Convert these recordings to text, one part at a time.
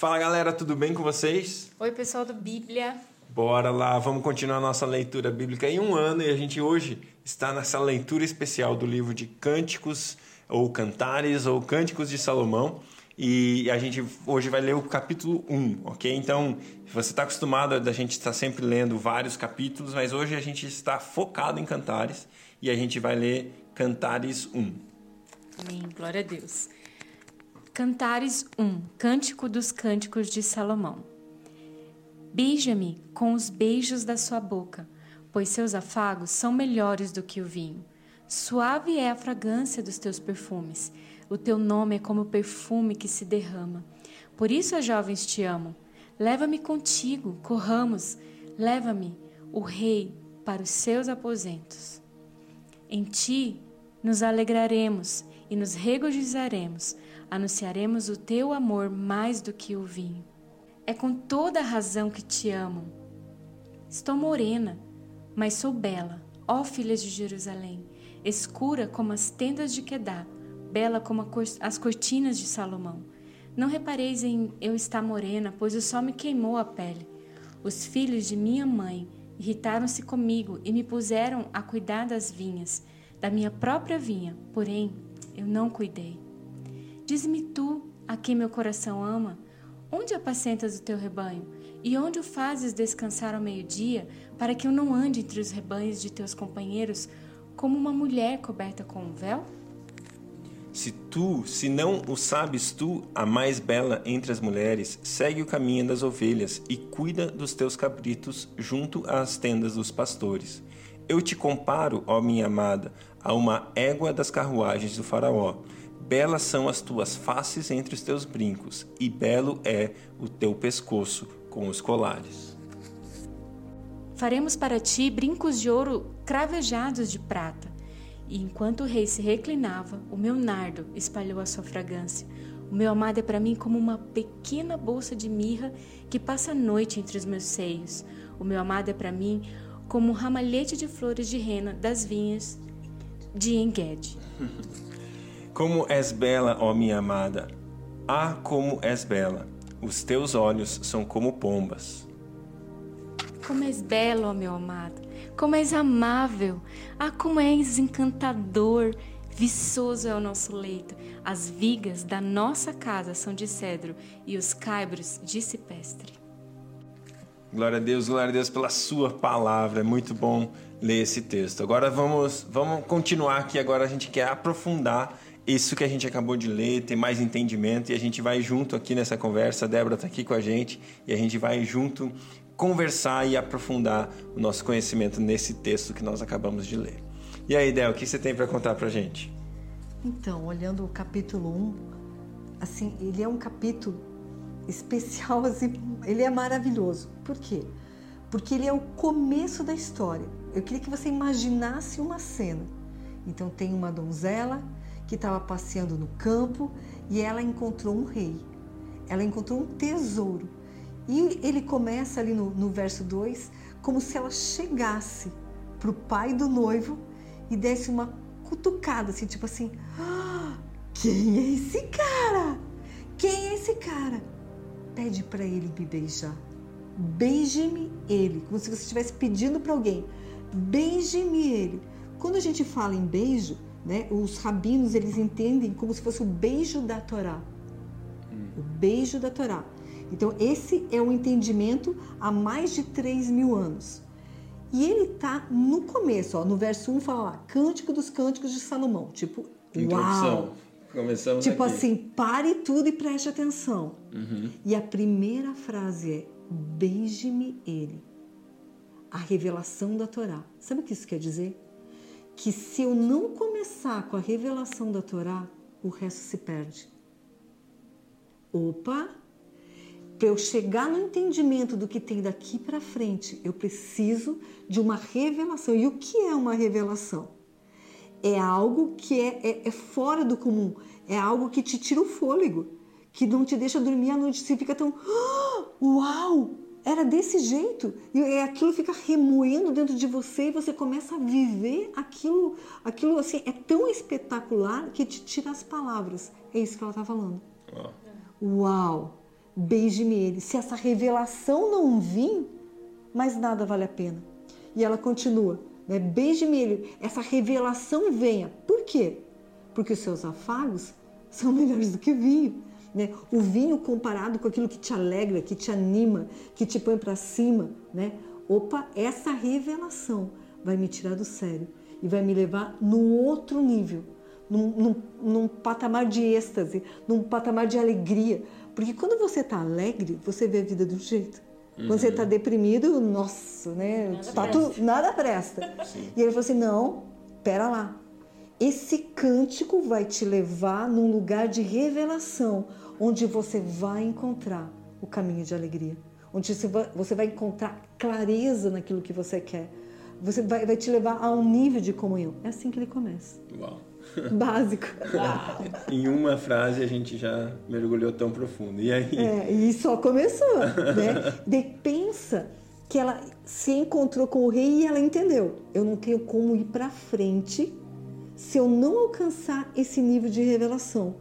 Fala galera, tudo bem com vocês? Oi, pessoal do Bíblia. Bora lá, vamos continuar nossa leitura bíblica em um ano e a gente hoje está nessa leitura especial do livro de Cânticos ou Cantares ou Cânticos de Salomão. E a gente hoje vai ler o capítulo 1, ok? Então, você está acostumado a gente estar sempre lendo vários capítulos, mas hoje a gente está focado em Cantares e a gente vai ler Cantares 1. Amém, glória a Deus. Cantares 1 Cântico dos Cânticos de Salomão Beija-me com os beijos da sua boca, pois seus afagos são melhores do que o vinho. Suave é a fragrância dos teus perfumes. O teu nome é como perfume que se derrama. Por isso as jovens te amam. Leva-me contigo, corramos. Leva-me, o rei, para os seus aposentos. Em ti nos alegraremos e nos regozijaremos anunciaremos o teu amor mais do que o vinho. É com toda a razão que te amo. Estou morena, mas sou bela, ó filhas de Jerusalém, escura como as tendas de Quedá, bela como as cortinas de Salomão. Não repareis em eu estar morena, pois o sol me queimou a pele. Os filhos de minha mãe irritaram-se comigo e me puseram a cuidar das vinhas, da minha própria vinha, porém eu não cuidei. Diz-me tu, a quem meu coração ama, onde apacentas o teu rebanho? E onde o fazes descansar ao meio-dia, para que eu não ande entre os rebanhos de teus companheiros como uma mulher coberta com um véu? Se tu, se não o sabes tu, a mais bela entre as mulheres, segue o caminho das ovelhas e cuida dos teus cabritos junto às tendas dos pastores. Eu te comparo, ó minha amada, a uma égua das carruagens do faraó. Belas são as tuas faces entre os teus brincos, e belo é o teu pescoço com os colares. Faremos para ti brincos de ouro cravejados de prata. E enquanto o rei se reclinava, o meu nardo espalhou a sua fragrância. O meu amado é para mim como uma pequena bolsa de mirra que passa a noite entre os meus seios. O meu amado é para mim como um ramalhete de flores de rena das vinhas de Engedi. Como és bela, ó minha amada! Ah, como és bela! Os teus olhos são como pombas. Como és belo, ó meu amado! Como és amável! Ah, como és encantador! Viçoso é o nosso leito. As vigas da nossa casa são de cedro e os caibros de cipestre. Glória a Deus, glória a Deus pela sua palavra. É muito bom ler esse texto. Agora vamos, vamos continuar aqui. Agora a gente quer aprofundar isso que a gente acabou de ler, ter mais entendimento e a gente vai junto aqui nessa conversa. A Débora está aqui com a gente e a gente vai junto conversar e aprofundar o nosso conhecimento nesse texto que nós acabamos de ler. E aí, Del, o que você tem para contar para a gente? Então, olhando o capítulo 1, assim, ele é um capítulo especial, assim, ele é maravilhoso. Por quê? Porque ele é o começo da história. Eu queria que você imaginasse uma cena. Então tem uma donzela que estava passeando no campo e ela encontrou um rei. Ela encontrou um tesouro. E ele começa ali no, no verso 2 como se ela chegasse para o pai do noivo e desse uma cutucada, assim, tipo assim: ah, Quem é esse cara? Quem é esse cara? Pede para ele me beijar. Beije-me ele, como se você estivesse pedindo para alguém. Beije-me ele. Quando a gente fala em beijo, né? Os rabinos eles entendem como se fosse o beijo da Torá, o beijo da Torá. Então esse é o entendimento há mais de 3 mil anos. E ele está no começo, ó, no verso 1 fala lá, Cântico dos Cânticos de Salomão. Tipo, Introdução. uau! Começamos tipo aqui. assim, pare tudo e preste atenção. Uhum. E a primeira frase é: Beije-me ele. A revelação da Torá. Sabe o que isso quer dizer? Que se eu não começar com a revelação da Torá, o resto se perde. Opa! Para eu chegar no entendimento do que tem daqui para frente, eu preciso de uma revelação. E o que é uma revelação? É algo que é, é, é fora do comum, é algo que te tira o fôlego, que não te deixa dormir à noite. Você fica tão. Oh, uau! Era desse jeito e aquilo fica remoendo dentro de você e você começa a viver aquilo, aquilo assim é tão espetacular que te tira as palavras. É isso que ela está falando. Uau. Uau. beije-me ele. Se essa revelação não vir, mais nada vale a pena. E ela continua, né? beije-me ele, essa revelação venha. Por quê? Porque os seus afagos são melhores do que vinho. Né? O vinho comparado com aquilo que te alegra, que te anima, que te põe para cima, né? Opa, essa revelação vai me tirar do sério e vai me levar no outro nível, num, num, num patamar de êxtase, num patamar de alegria. Porque quando você está alegre, você vê a vida de um jeito. Uhum. Quando você está deprimido, nossa, né? Nada tá presta. Tu, nada presta. E ele falou assim: não, pera lá. Esse cântico vai te levar num lugar de revelação, onde você vai encontrar o caminho de alegria, onde você vai encontrar clareza naquilo que você quer. Você vai, vai te levar a um nível de comunhão. É assim que ele começa. Uau. Básico. em uma frase a gente já mergulhou tão profundo. E aí? É, e só começou, né? De, pensa que ela se encontrou com o rei e ela entendeu. Eu não tenho como ir para frente se eu não alcançar esse nível de revelação.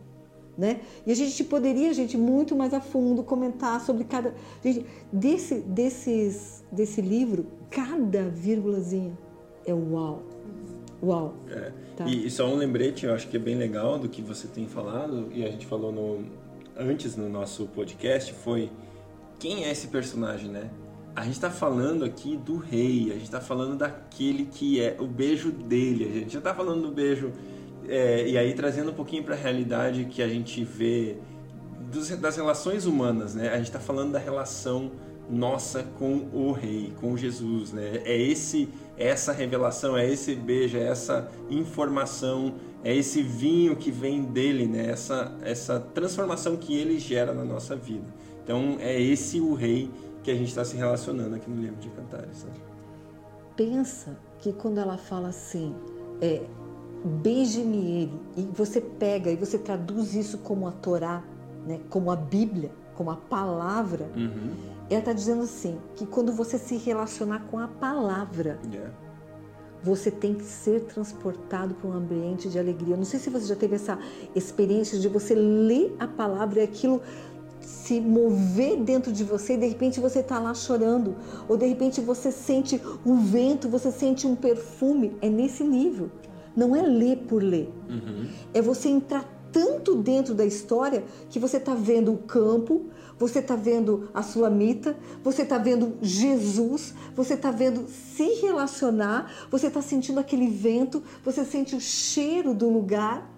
Né? E a gente poderia, gente, muito mais a fundo comentar sobre cada. Gente, desse, desses, desse livro, cada vírgulazinha é uau. Uau. É. Tá. E, e, só um lembrete, eu acho que é bem legal do que você tem falado, e a gente falou no, antes no nosso podcast, foi quem é esse personagem, né? A gente está falando aqui do rei, a gente está falando daquele que é o beijo dele, a gente já está falando do beijo, é, e aí trazendo um pouquinho para a realidade que a gente vê dos, das relações humanas, né? A gente está falando da relação nossa com o rei, com Jesus, né? É esse é essa revelação, é esse beijo, é essa informação, é esse vinho que vem dele, né? Essa essa transformação que ele gera na nossa vida. Então é esse o rei que a gente está se relacionando aqui no livro de Cantares. Né? Pensa que quando ela fala assim, é, beije-me ele, e você pega e você traduz isso como a Torá, né, como a Bíblia, como a palavra, uhum. ela está dizendo assim, que quando você se relacionar com a palavra, yeah. você tem que ser transportado para um ambiente de alegria. Não sei se você já teve essa experiência de você ler a palavra e aquilo se mover dentro de você e de repente você está lá chorando, ou de repente você sente o vento, você sente um perfume. É nesse nível. Não é ler por ler. Uhum. É você entrar tanto dentro da história que você está vendo o campo, você está vendo a sulamita, você está vendo Jesus, você está vendo se relacionar, você está sentindo aquele vento, você sente o cheiro do lugar.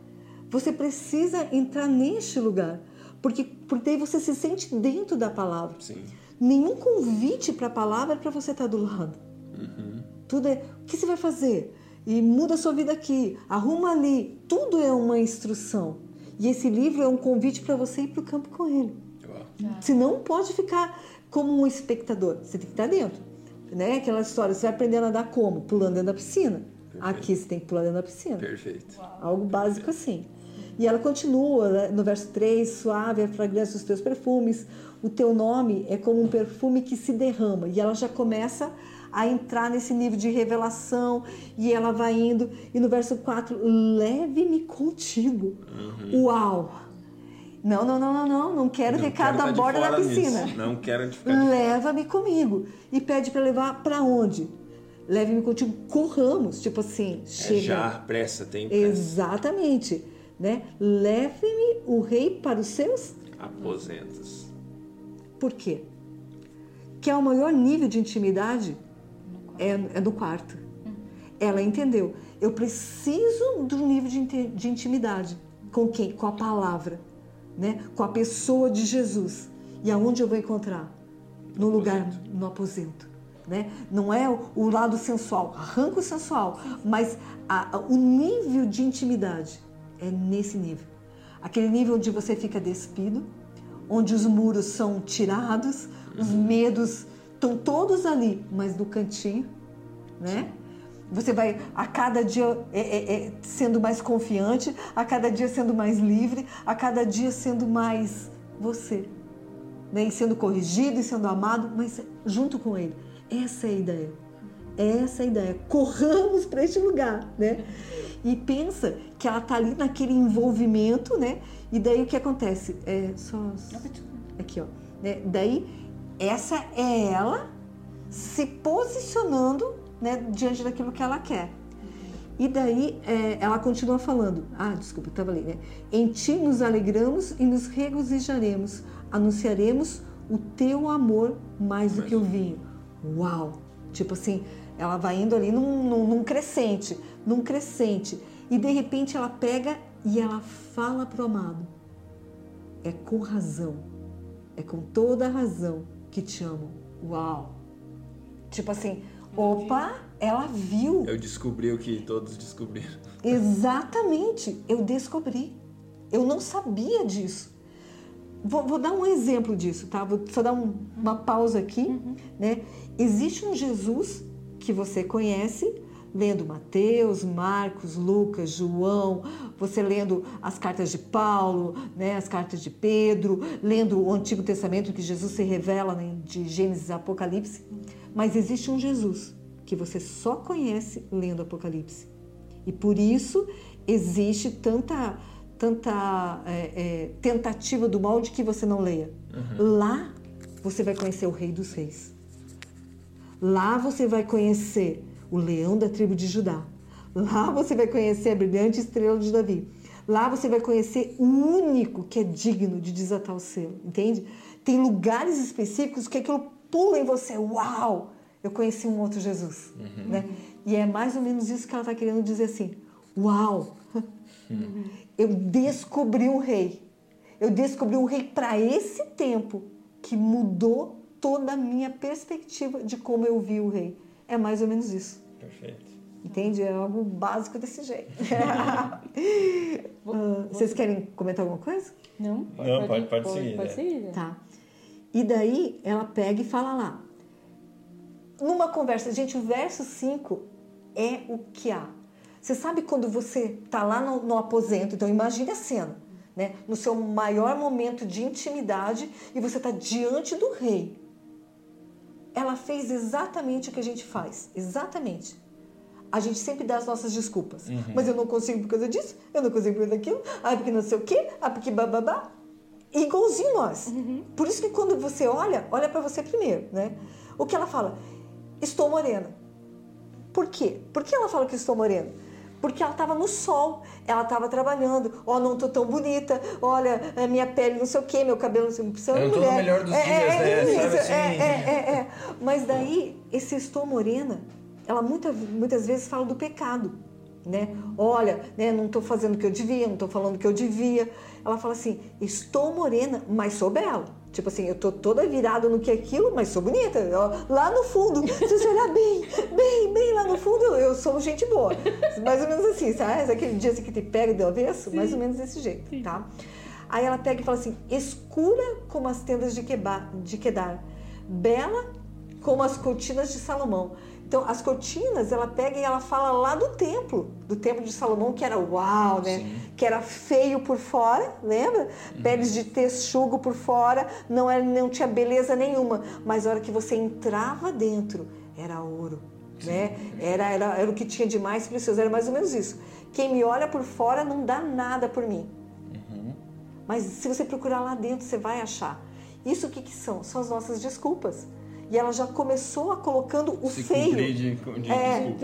Você precisa entrar neste lugar. Porque, porque aí você se sente dentro da palavra. Sim. Nenhum convite para a palavra é para você estar tá do lado. Uhum. Tudo é, o que você vai fazer? E muda a sua vida aqui, arruma ali. Tudo é uma instrução. E esse livro é um convite para você ir para o campo com ele. Uau. Você não pode ficar como um espectador, você tem que estar dentro. Né? Aquela história, você vai aprender a nadar como? Pulando dentro da piscina. Perfeito. Aqui você tem que pular dentro da piscina. Perfeito. Algo básico assim. E ela continua né, no verso 3: Suave é a fragrância dos teus perfumes, o teu nome é como um perfume que se derrama. E ela já começa a entrar nesse nível de revelação e ela vai indo. E no verso 4: Leve-me contigo. Uhum. Uau! Não, não, não, não, não, não quero não ficar na borda da piscina. Nisso. Não quero ficar Leva-me comigo. E pede para levar para onde? Leve-me contigo, corramos, tipo assim, é chega. Já, pressa, tem pressa. Exatamente né? Leve-me o rei para os seus aposentos. Por quê? Que é o maior nível de intimidade é, é no quarto. Ela entendeu. Eu preciso do nível de, de intimidade. Com quem? Com a palavra, né? Com a pessoa de Jesus. E aonde eu vou encontrar? No, no lugar, aposento. no aposento. Né? Não é o, lado sensual, arranca o sensual, mas a, a, o nível de intimidade é nesse nível. Aquele nível onde você fica despido, onde os muros são tirados, os uhum. medos estão todos ali, mas no cantinho, né? Você vai a cada dia é, é, é, sendo mais confiante, a cada dia sendo mais livre, a cada dia sendo mais você. Né? E sendo corrigido e sendo amado, mas junto com ele. Essa é a ideia. Essa é a ideia. Corramos para este lugar, né? E pensa que ela tá ali naquele envolvimento, né? E daí o que acontece? É só. Aqui, ó. Né? Daí, essa é ela se posicionando né, diante daquilo que ela quer. E daí é, ela continua falando. Ah, desculpa, eu estava ali, né? Em ti nos alegramos e nos regozijaremos, anunciaremos o teu amor mais do que o vinho. Uau! Tipo assim, ela vai indo ali num, num, num crescente, num crescente. E de repente ela pega e ela fala pro amado: É com razão, é com toda a razão que te amo. Uau! Tipo assim, opa, ela viu. Eu descobri o que todos descobriram. Exatamente, eu descobri. Eu não sabia disso. Vou, vou dar um exemplo disso, tá? Vou só dar um, uma pausa aqui, uhum. né? Existe um Jesus que você conhece, lendo Mateus, Marcos, Lucas, João, você lendo as cartas de Paulo, né, as cartas de Pedro, lendo o Antigo Testamento que Jesus se revela né, de Gênesis e Apocalipse. Mas existe um Jesus que você só conhece lendo Apocalipse. E por isso existe tanta, tanta é, é, tentativa do mal de que você não leia. Uhum. Lá você vai conhecer o Rei dos Reis. Lá você vai conhecer o leão da tribo de Judá. Lá você vai conhecer a brilhante estrela de Davi. Lá você vai conhecer o único que é digno de desatar o selo, entende? Tem lugares específicos que aquilo pula em você. Uau! Eu conheci um outro Jesus, uhum. né? E é mais ou menos isso que ela está querendo dizer assim. Uau! Uhum. Eu descobri um rei. Eu descobri um rei para esse tempo que mudou toda a minha perspectiva de como eu vi o rei. É mais ou menos isso. Perfeito. Entende? É algo básico desse jeito. uh, vocês querem comentar alguma coisa? Não? Não, pode, pode, pode seguir. Pode né? seguir. Tá. E daí ela pega e fala lá. Numa conversa, gente, o verso 5 é o que há. Você sabe quando você está lá no, no, aposento, então imagine a cena, né? no seu maior momento de intimidade e você está diante do rei. Ela fez exatamente o que a gente faz, exatamente. A gente sempre dá as nossas desculpas. Uhum. Mas eu não consigo por causa disso, eu não consigo por causa daquilo, ah, porque não sei o quê, ah, porque bababá igualzinho nós. Uhum. Por isso que quando você olha, olha para você primeiro, né? O que ela fala? Estou morena. Por quê? Por que ela fala que estou morena? Porque ela estava no sol, ela estava trabalhando. Ó, oh, não estou tão bonita. Olha, minha pele não sei o quê, meu cabelo não sei o quê. Eu não no melhor dos é, dias, é, né? Isso, assim? é, é, é, Mas daí, esse estou morena, ela muita, muitas vezes fala do pecado né? Olha, né, não estou fazendo o que eu devia, não estou falando o que eu devia. Ela fala assim: estou morena, mas sou bela. Tipo assim, eu tô toda virada no que é aquilo, mas sou bonita. Lá no fundo, se você olhar bem, bem, bem lá no fundo, eu sou gente boa. Mais ou menos assim, sabe? Aquele dia assim que te pega de avesso, Sim. mais ou menos desse jeito, Sim. tá? Aí ela pega e fala assim: escura como as tendas de, Queba, de Quedar, bela como as cortinas de Salomão. Então, as cortinas, ela pega e ela fala lá do templo, do templo de Salomão, que era uau, né? Sim. Que era feio por fora, lembra? Uhum. Peles de texugo por fora, não, era, não tinha beleza nenhuma. Mas a hora que você entrava dentro, era ouro, Sim. né? Era, era, era o que tinha de mais precioso, era mais ou menos isso. Quem me olha por fora não dá nada por mim. Uhum. Mas se você procurar lá dentro, você vai achar. Isso o que, que são? São as nossas desculpas. E ela já começou a colocando o Se feio. De, de é,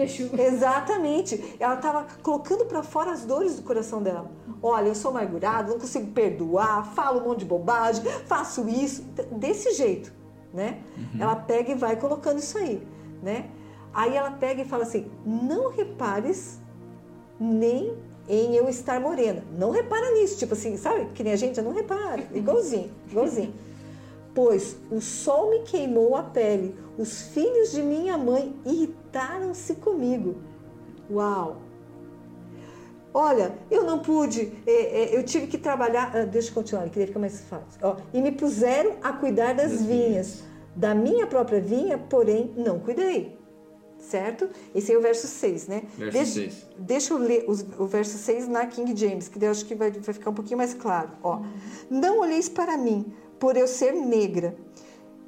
exatamente. Ela estava colocando para fora as dores do coração dela. Olha, eu sou amargurada, não consigo perdoar, falo um monte de bobagem, faço isso, desse jeito, né? Uhum. Ela pega e vai colocando isso aí, né? Aí ela pega e fala assim: "Não repares nem em eu estar morena. Não repara nisso, tipo assim, sabe? Que nem a gente não repara, igualzinho, igualzinho pois o sol me queimou a pele, os filhos de minha mãe irritaram-se comigo. Uau! Olha, eu não pude, é, é, eu tive que trabalhar. Ah, deixa eu continuar, queria ficar mais fácil. Ó, e me puseram a cuidar das vinhas. Da minha própria vinha, porém, não cuidei. Certo? Esse é o verso 6, né? Verso deixa, 6. Deixa eu ler os, o verso 6 na King James, que eu acho que vai, vai ficar um pouquinho mais claro. Ó, não olheis para mim, por eu ser negra,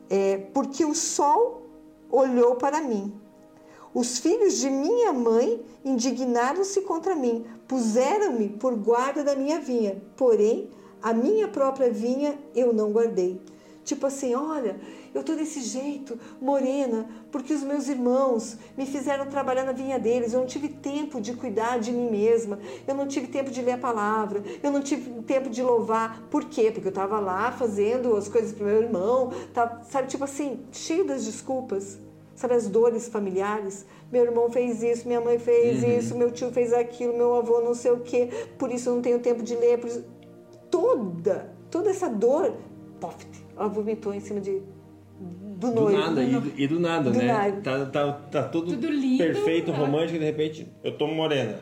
é, porque o sol olhou para mim. Os filhos de minha mãe indignaram-se contra mim, puseram-me por guarda da minha vinha, porém A minha própria vinha eu não guardei. Tipo assim, olha, eu tô desse jeito, morena, porque os meus irmãos me fizeram trabalhar na vinha deles. Eu não tive tempo de cuidar de mim mesma. Eu não tive tempo de ler a palavra. Eu não tive tempo de louvar. Por quê? Porque eu estava lá fazendo as coisas pro meu irmão. Tá, sabe, tipo assim, cheio das desculpas. Sabe, as dores familiares. Meu irmão fez isso, minha mãe fez uhum. isso, meu tio fez aquilo, meu avô não sei o quê. Por isso eu não tenho tempo de ler. Por isso... Toda, toda essa dor, pof, ela vomitou em cima de do noivo. Do nada, e do, e do nada, do né? Nada. Tá, tá, tá tudo, tudo lindo, perfeito, romântico, e de repente eu tô morena.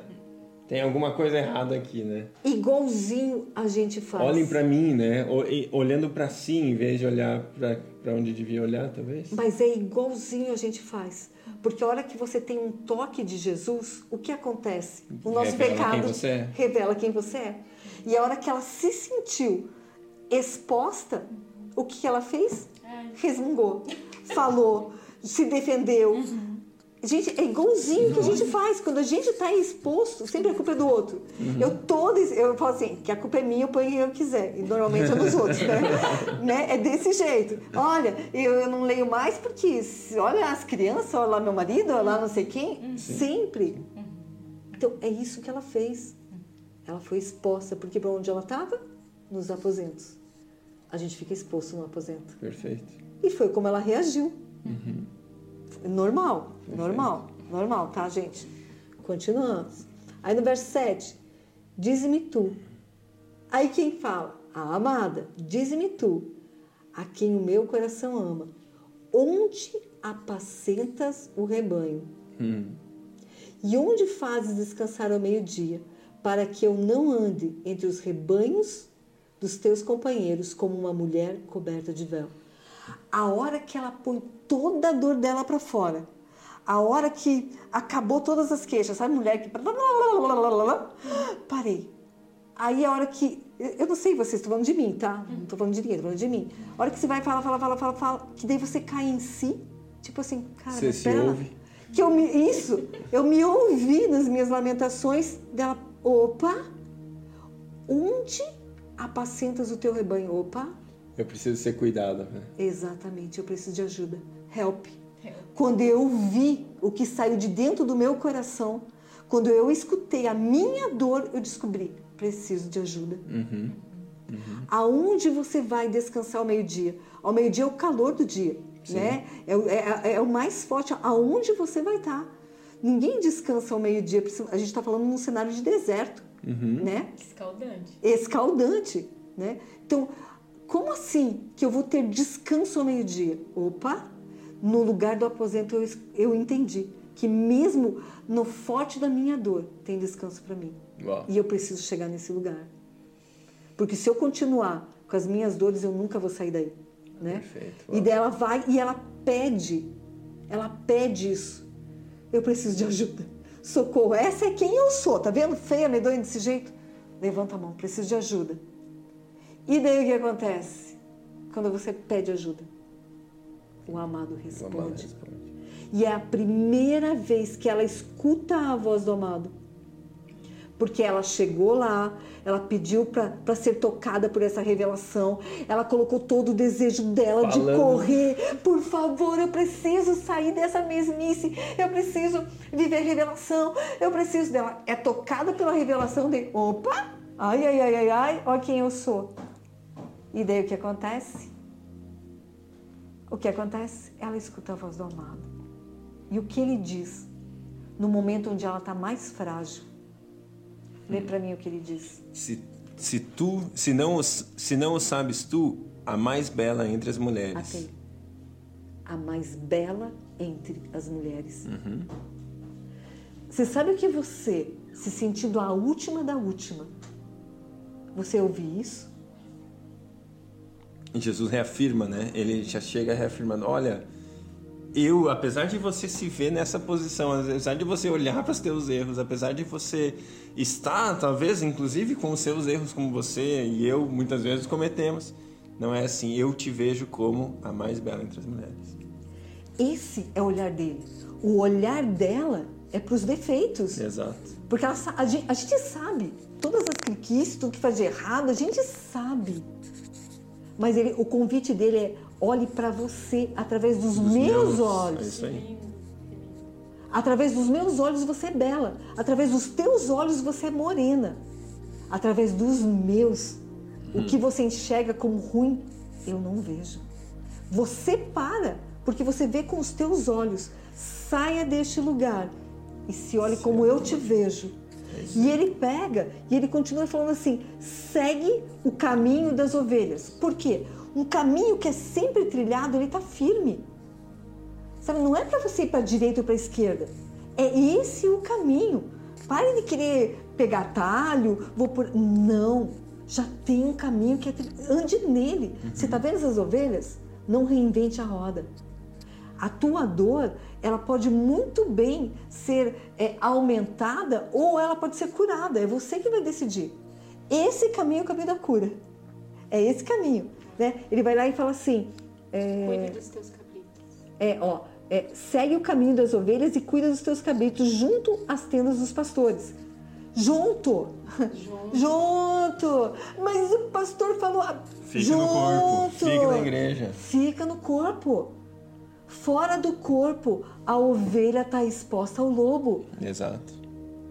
Tem alguma coisa errada aqui, né? Igualzinho a gente faz. Olhem para mim, né? Olhando para si em vez de olhar para onde devia olhar, talvez. Mas é igualzinho a gente faz. Porque a hora que você tem um toque de Jesus, o que acontece? O nosso revela pecado quem é. revela quem você é. E a hora que ela se sentiu exposta, o que ela fez? Resmungou, falou, se defendeu. Uhum. Gente, é igualzinho que a gente faz. Quando a gente está exposto, sempre a culpa é do outro. Uhum. Eu todo, eu falo assim, que a culpa é minha, eu ponho quem eu quiser. E normalmente é dos outros, né? né? É desse jeito. Olha, eu, eu não leio mais porque, olha as crianças, olha lá meu marido, olha lá não sei quem. Uhum. Sempre. Uhum. Então, é isso que ela fez. Ela foi exposta, porque para onde ela estava? Nos aposentos. A gente fica exposto no aposento. Perfeito. E foi como ela reagiu. Uhum. Normal, normal, normal, tá, gente? Continuamos. Aí no verso 7, diz-me tu. Aí quem fala? A amada, diz-me tu, a quem o meu coração ama, onde apacentas o rebanho? Hum. E onde fazes descansar ao meio-dia, para que eu não ande entre os rebanhos dos teus companheiros como uma mulher coberta de véu? A hora que ela põe toda a dor dela para fora, a hora que acabou todas as queixas, sabe, mulher que. Parei. Aí a hora que. Eu não sei vocês, estão falando de mim, tá? Não estou falando de ninguém, estou falando de mim. A hora que você vai falar, fala, fala, fala, fala, que daí você cai em si, tipo assim, cara, você se ouve. Que eu me, isso, eu me ouvi nas minhas lamentações dela, opa, onde apacentas o teu rebanho? Opa, eu preciso ser cuidada. Né? Exatamente, eu preciso de ajuda. Help. Help. Quando eu vi o que saiu de dentro do meu coração, quando eu escutei a minha dor, eu descobri: preciso de ajuda. Uhum. Uhum. Aonde você vai descansar ao meio-dia? Ao meio-dia é o calor do dia, né? É, é, é, o mais forte. Aonde você vai estar? Ninguém descansa ao meio-dia. A gente está falando num cenário de deserto, uhum. né? Escaldante. Escaldante, né? Então, como assim que eu vou ter descanso ao meio-dia? Opa, no lugar do aposento eu, eu entendi que mesmo no forte da minha dor tem descanso para mim. Uau. E eu preciso chegar nesse lugar. Porque se eu continuar com as minhas dores, eu nunca vou sair daí. Né? Perfeito. E dela vai e ela pede, ela pede isso. Eu preciso de ajuda. Socorro. Essa é quem eu sou. Tá vendo? Feia, medonha desse jeito? Levanta a mão, preciso de ajuda. E daí o que acontece? Quando você pede ajuda, o amado responde. O amado responde. E é a primeira vez que ela escuta a voz do amado. Porque ela chegou lá, ela pediu para ser tocada por essa revelação, ela colocou todo o desejo dela Falando. de correr. Por favor, eu preciso sair dessa mesmice, eu preciso viver revelação, eu preciso dela. É tocada pela revelação de: opa, ai, ai, ai, ai, ai, olha quem eu sou. E daí o que acontece? O que acontece? Ela escuta a voz do amado. E o que ele diz no momento onde ela está mais frágil? Lê para mim o que ele diz. Se, se tu, se não, se não o sabes tu, a mais bela entre as mulheres. Até. A mais bela entre as mulheres. Uhum. Você sabe o que você, se sentindo a última da última, você ouvir isso? Jesus reafirma, né? Ele já chega reafirmando: olha, eu, apesar de você se ver nessa posição, apesar de você olhar para os teus erros, apesar de você estar, talvez, inclusive com os seus erros, como você e eu muitas vezes cometemos, não é assim. Eu te vejo como a mais bela entre as mulheres. Esse é o olhar dele. O olhar dela é para os defeitos. Exato. Porque ela, a, gente, a gente sabe todas as cliquices, tudo que faz de errado, a gente sabe. Mas ele, o convite dele é olhe para você através dos, meus, meus olhos. É isso aí. Através dos meus olhos você é bela. Através dos teus olhos você é morena. Através dos meus, hum. o que você enxerga como ruim, eu não vejo. Você para, porque você vê com os teus olhos. Saia deste lugar e se olhe como eu te vejo. E ele pega e ele continua falando assim: segue o caminho das ovelhas. Por quê? Um caminho que é sempre trilhado, ele está firme. Sabe, não é para você ir para a direita ou para a esquerda. É esse o caminho. Pare de querer pegar talho, vou por. Não. Já tem um caminho que é. Ande nele. Uhum. Você está vendo essas ovelhas? Não reinvente a roda. A tua dor, ela pode muito bem ser é, aumentada ou ela pode ser curada. É você que vai decidir. Esse caminho é o caminho da cura. É esse caminho. Né? Ele vai lá e fala assim. É, Cuide dos teus cabritos. É, ó. É, segue o caminho das ovelhas e cuida dos teus cabritos junto às tendas dos pastores. Junto. Junto. junto. Mas o pastor falou. Ah, fica junto. no corpo. Fica na igreja. Fica no corpo. Fora do corpo, a ovelha está exposta ao lobo. Exato.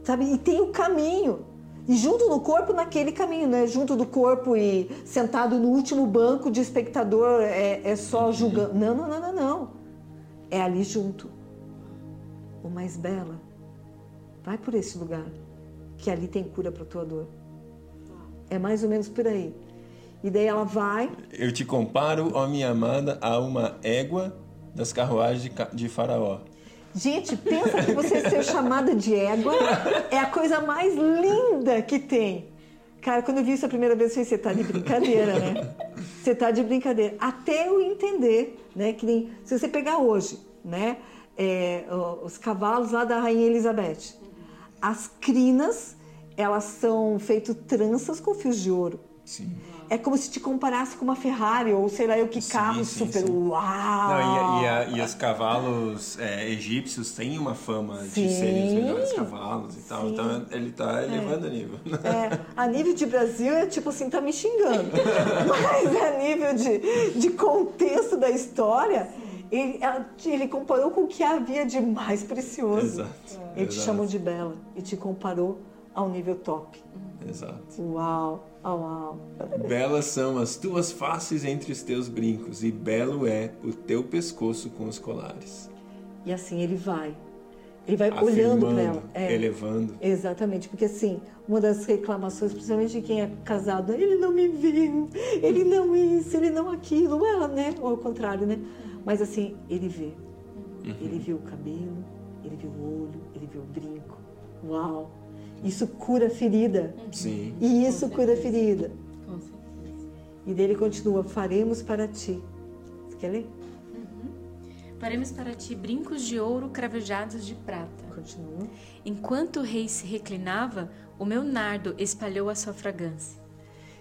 Sabe? E tem o caminho. E junto no corpo, naquele caminho, né? Junto do corpo e sentado no último banco de espectador, é, é só julgando. Não, não, não, não, não. É ali junto. O mais bela. Vai por esse lugar. Que ali tem cura para tua dor. É mais ou menos por aí. E daí ela vai. Eu te comparo, ó minha amada, a uma égua das carruagens de, de Faraó. Gente, pensa que você ser chamada de égua é a coisa mais linda que tem. Cara, quando eu vi isso a primeira vez, eu falei, você tá de brincadeira, né? Você tá de brincadeira. Até eu entender, né? Que nem se você pegar hoje, né? É, os cavalos lá da Rainha Elizabeth. As crinas, elas são feitas tranças com fios de ouro. Sim é como se te comparasse com uma Ferrari ou sei lá eu que carro sim, super sim. uau. Não, e, e, a, e os cavalos é, egípcios têm uma fama sim. de serem os melhores cavalos e tal. Então ele está elevando é. a nível. É, a nível de Brasil é tipo assim, tá me xingando. Mas a nível de, de contexto da história, ele, ele comparou com o que havia de mais precioso. Exato. Ele Exato. te chamou de bela e te comparou ao nível top. Exato. Uau, uau, uau. Belas são as tuas faces entre os teus brincos, e belo é o teu pescoço com os colares. E assim ele vai. Ele vai Afirmando, olhando para ela. É, elevando. Exatamente, porque assim, uma das reclamações, principalmente de quem é casado, ele não me viu, ele não isso, ele não aquilo, ela, né? Ou ao contrário, né? Mas assim, ele vê. Uhum. Ele viu o cabelo, ele viu o olho, ele viu o brinco. Uau! Isso cura a ferida. Sim. E isso cura a ferida. Com certeza. E dele continua: faremos para ti. Você quer ler? Uhum. Faremos para ti brincos de ouro cravejados de prata. Continua. Enquanto o rei se reclinava, o meu nardo espalhou a sua fragrância.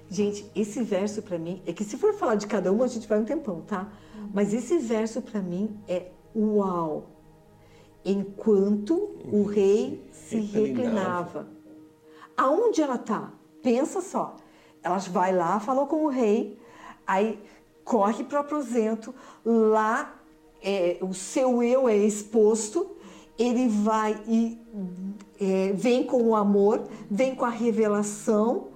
Gente, esse verso para mim é que se for falar de cada um a gente vai um tempão, tá? Uhum. Mas esse verso para mim é uau enquanto o rei se reclinava. Aonde ela está? Pensa só. Ela vai lá, falou com o rei, aí corre para o aposento, lá é, o seu eu é exposto, ele vai e é, vem com o amor, vem com a revelação,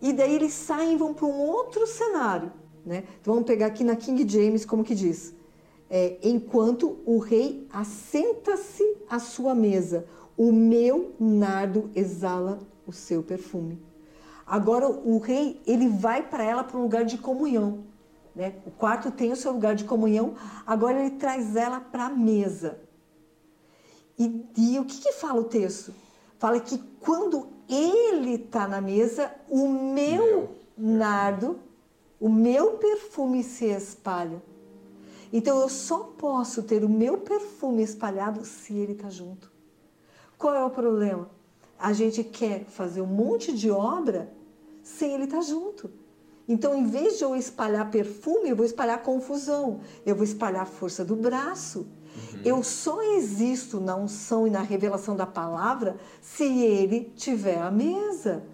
e daí eles saem e vão para um outro cenário. Né? Então vamos pegar aqui na King James, como que diz? É, enquanto o rei assenta-se à sua mesa, o meu nardo exala o seu perfume. Agora o rei ele vai para ela para um lugar de comunhão. Né? O quarto tem o seu lugar de comunhão. Agora ele traz ela para a mesa. E, e, o que, que fala o texto? Fala que quando ele está na mesa, o meu, meu nardo, o meu perfume se espalha. Então eu só posso ter o meu perfume espalhado se ele está junto. Qual é o problema? A gente quer fazer um monte de obra sem ele estar tá junto. Então, em vez de eu espalhar perfume, eu vou espalhar confusão, eu vou espalhar a força do braço. Uhum. Eu só existo na unção e na revelação da palavra se ele tiver à mesa.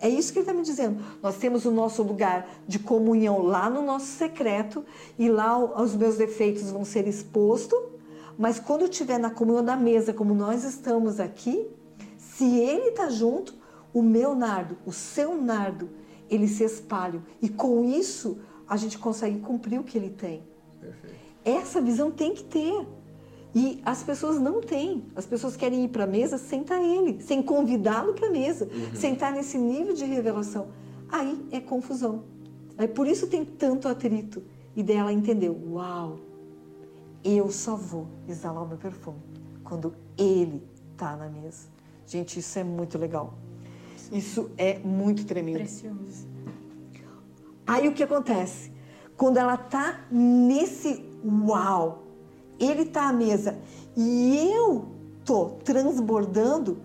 É isso que ele está me dizendo. Nós temos o nosso lugar de comunhão lá no nosso secreto e lá os meus defeitos vão ser expostos. Mas quando eu estiver na comunhão da mesa, como nós estamos aqui, se ele está junto, o meu nardo, o seu nardo, ele se espalha. E com isso, a gente consegue cumprir o que ele tem. Perfeito. Essa visão tem que ter. E as pessoas não têm. As pessoas querem ir para a mesa sem estar ele, sem convidá-lo para a mesa, uhum. sem estar nesse nível de revelação. Aí é confusão. Aí por isso tem tanto atrito. E dela entendeu: uau, eu só vou exalar o meu perfume quando ele está na mesa. Gente, isso é muito legal. Isso é muito tremendo. Precioso. Aí o que acontece? Quando ela está nesse uau, ele está à mesa e eu tô transbordando,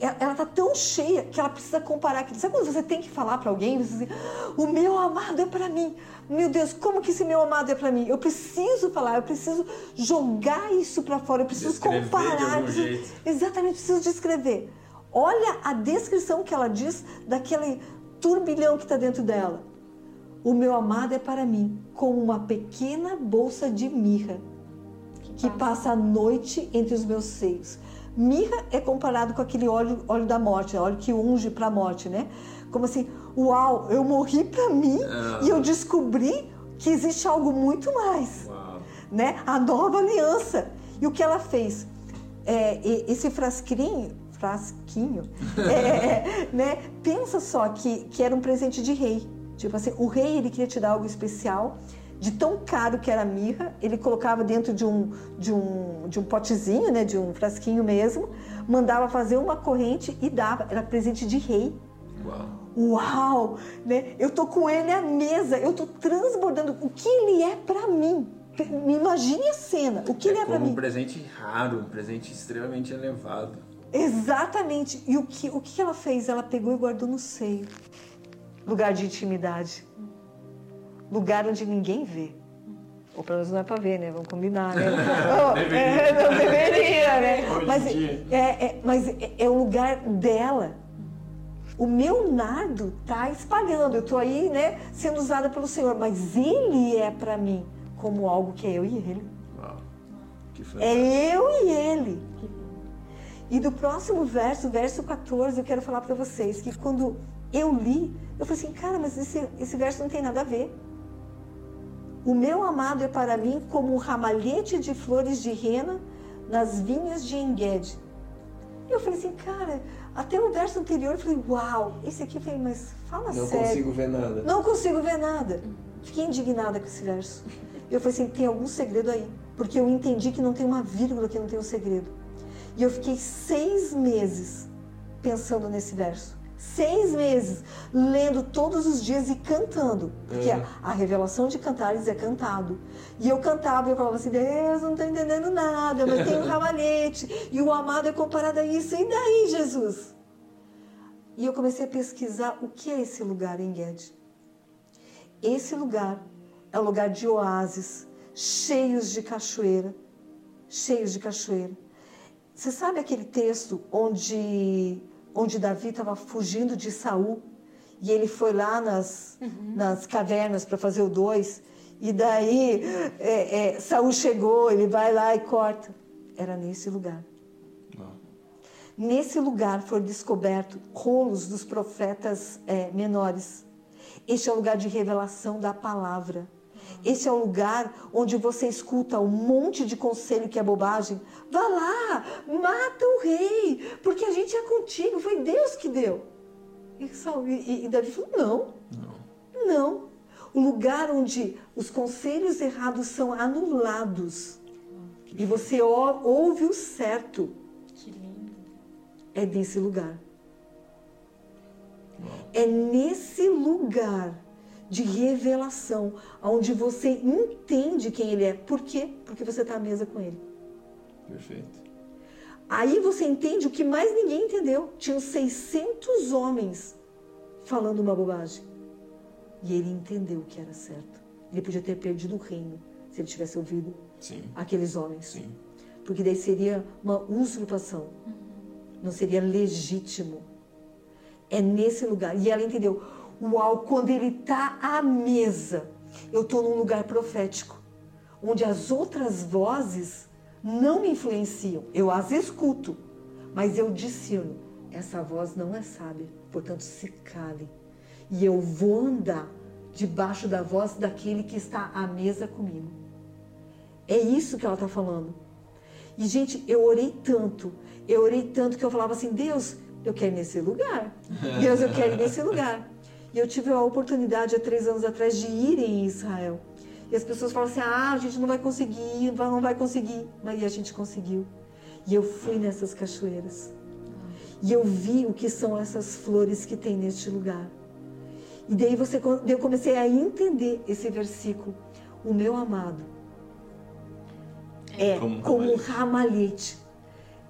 ela está tão cheia que ela precisa comparar aquilo. Sabe quando você tem que falar para alguém? Você diz, o meu amado é para mim. Meu Deus, como que esse meu amado é para mim? Eu preciso falar, eu preciso jogar isso para fora, eu preciso Descrever comparar. Preciso. Exatamente, preciso descrever. Olha a descrição que ela diz daquele turbilhão que está dentro dela. O meu amado é para mim como uma pequena bolsa de mirra que passa a noite entre os meus seios. Mirra é comparado com aquele óleo, óleo da morte, óleo que unge para a morte, né? Como assim, uau, eu morri para mim e eu descobri que existe algo muito mais, Uau. né? A nova aliança. E o que ela fez? É, esse frasquinho, frasquinho, é, né? Pensa só que, que era um presente de rei. Tipo assim, o rei ele queria te dar algo especial de tão caro que era a mirra, ele colocava dentro de um, de um, de um potezinho, né, de um frasquinho mesmo, mandava fazer uma corrente e dava, era presente de rei. Uau! Uau! Né? Eu tô com ele à mesa, eu tô transbordando o que ele é para mim. Me imagine a cena, o que é ele é para mim. um presente raro, um presente extremamente elevado. Exatamente. E o que, o que ela fez? Ela pegou e guardou no seio. Lugar de intimidade lugar onde ninguém vê. Ou pelo menos não é para ver, né? Vamos combinar, né? não, é, não deveria, né? Hoje mas, dia. é, é, mas é, é o lugar dela. O meu nardo tá espalhando. Eu tô aí, né, sendo usada pelo Senhor, mas ele é para mim como algo que é eu e ele. Uau. Que É eu e ele. E do próximo verso, verso 14, eu quero falar para vocês que quando eu li, eu falei assim, cara, mas esse, esse verso não tem nada a ver. O meu amado é para mim como um ramalhete de flores de rena nas vinhas de Enged. E eu falei assim, cara, até o verso anterior eu falei, uau, esse aqui eu falei, mas fala Não sério. consigo ver nada. Não consigo ver nada. Fiquei indignada com esse verso. Eu falei assim, tem algum segredo aí. Porque eu entendi que não tem uma vírgula que não tem um segredo. E eu fiquei seis meses pensando nesse verso. Seis meses lendo todos os dias e cantando. Porque Uhum. a, a revelação de cantares é cantado. E eu cantava e eu falava assim, Deus, não estou entendendo nada, mas tem um ramalhete. E o amado é comparado a isso. E daí, Jesus? E eu comecei a pesquisar o que é esse lugar em Guedes. Esse lugar é um lugar de oásis, cheios de cachoeira, cheios de cachoeira. Você sabe aquele texto onde, onde Davi estava fugindo de Saul e ele foi lá nas, nas cavernas para fazer o dois e daí é, é, Saul chegou, ele vai lá e corta. Era nesse lugar. Uau. Nesse lugar foram descobertos rolos dos profetas eh, menores. Este é o lugar de revelação da palavra. Esse é o lugar onde você escuta um monte de conselho que é bobagem. Vá lá, mata o rei, porque a gente é contigo. Foi Deus que deu. E, Saul- e- e Davi falou: não, Não. não. O lugar onde os conselhos errados são anulados e você ouve o certo Que lindo. é nesse lugar. É nesse lugar de revelação, onde você entende quem ele é. Por quê? Porque você está à mesa com ele. Perfeito. Aí você entende o que mais ninguém entendeu. Tinham 600 homens falando uma bobagem. E ele entendeu o que era certo. Ele podia ter perdido o reino se ele tivesse ouvido Sim. aqueles homens. Sim. Porque daí seria uma usurpação. Não seria legítimo. É nesse lugar. E ela entendeu. Uau, quando ele está à mesa, eu estou num lugar profético, onde as outras vozes não me influenciam. Eu as escuto, mas eu discerno. Essa voz não é sábia, portanto, se cale. E eu vou andar debaixo da voz daquele que está à mesa comigo. É isso que ela está falando. E, gente, eu orei tanto, eu orei tanto que eu falava assim: Deus, eu quero ir nesse lugar. Deus, eu quero ir nesse lugar. E eu tive a oportunidade há três anos atrás de ir em Israel. E as pessoas falam assim: ah, a gente não vai conseguir, não vai conseguir. Mas a gente conseguiu. E eu fui nessas cachoeiras. E eu vi o que são essas flores que tem neste lugar. E daí você, eu comecei a entender esse versículo. O meu amado é como, como um ramalhete.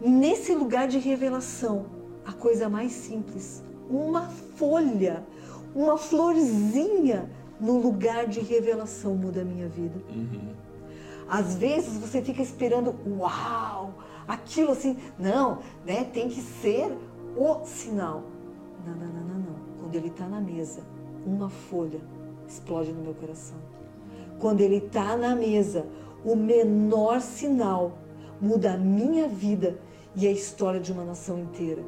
Nesse lugar de revelação, a coisa mais simples, uma folha, uma florzinha no lugar de revelação muda a minha vida. Uhum. Às vezes você fica esperando, uau, aquilo assim, não, né? Tem que ser o sinal. Não, não, não, não, não. Quando ele está na mesa, uma folha explode no meu coração. Quando ele está na mesa, o menor sinal muda a minha vida e a história de uma nação inteira.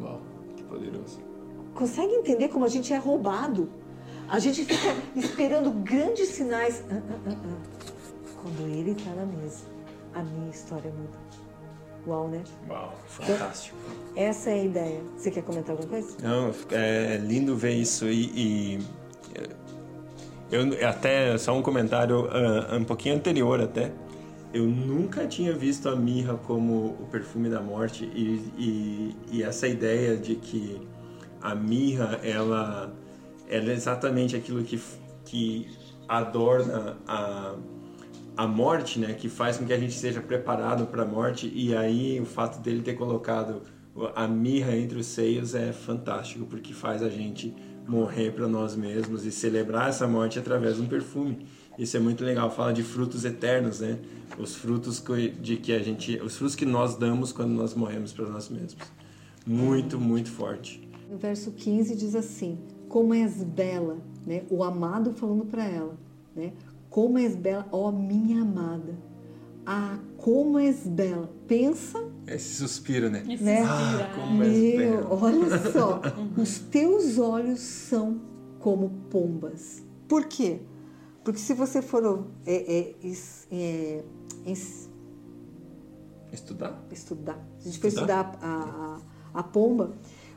Uau, que poderoso. Consegue entender como a gente é roubado? A gente fica esperando grandes sinais. Ah, ah, ah, Quando ele está na mesa, a minha história muda. Uau, né? Uau, fantástico. Então, essa é a ideia. Você quer comentar alguma coisa? Não, é lindo ver isso e, e eu até só um comentário uh, um pouquinho anterior até. Eu nunca tinha visto a mirra como o perfume da morte e, e, e essa ideia de que a mirra ela, ela é exatamente aquilo que, que adorna a, a morte, né? Que faz com que a gente seja preparado para a morte e aí o fato dele ter colocado a mirra entre os seios é fantástico porque faz a gente morrer para nós mesmos e celebrar essa morte através de um perfume. Isso é muito legal. Fala de frutos eternos, né? Os frutos de que a gente, os frutos que nós damos quando nós morremos para nós mesmos. Muito, muito forte. No verso 15 diz assim: Como és bela, né? O amado falando para ela, né? Como és bela, ó minha amada. Ah, como és bela. Pensa. Esse suspiro, né? Esse né? Ah, como és bela. Olha só, os teus olhos são como pombas. Por quê? Porque se você for é, é, é, estudar, estudar, a gente for estudar a, a, a pomba,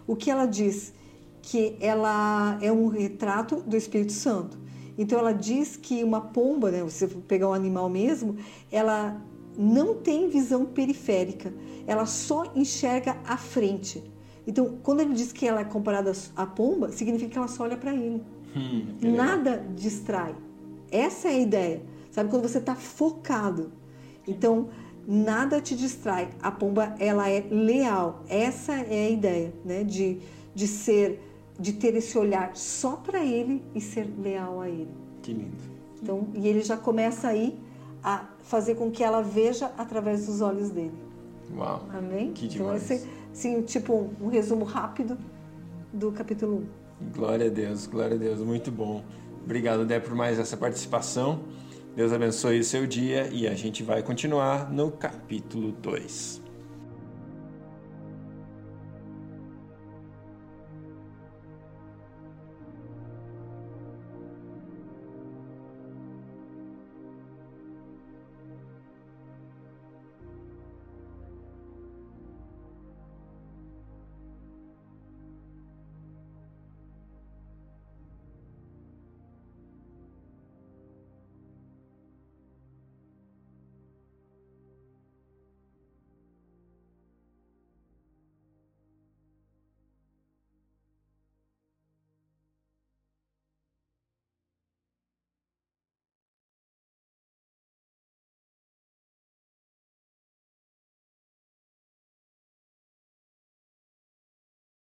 o que ela diz? Que ela é um retrato do Espírito Santo. Então ela diz que uma pomba, né, você pegar um animal mesmo, ela não tem visão periférica, ela só enxerga a frente. Então, quando ele diz que ela é comparada à pomba, significa que ela só olha para ele. Hum, Nada distrai. Essa é a ideia. Sabe quando você está focado? Então, nada te distrai. A pomba, ela é leal. Essa é a ideia, né? De, de ser de ter esse olhar só para ele e ser leal a ele. Que lindo. Então, e ele já começa aí a fazer com que ela veja através dos olhos dele. Uau. Amém? Que então, demais. esse, sim, tipo um, um resumo rápido do capítulo 1. Glória a Deus, glória a Deus, muito bom. Obrigado, Dé, por mais essa participação. Deus abençoe o seu dia e a gente vai continuar no capítulo 2.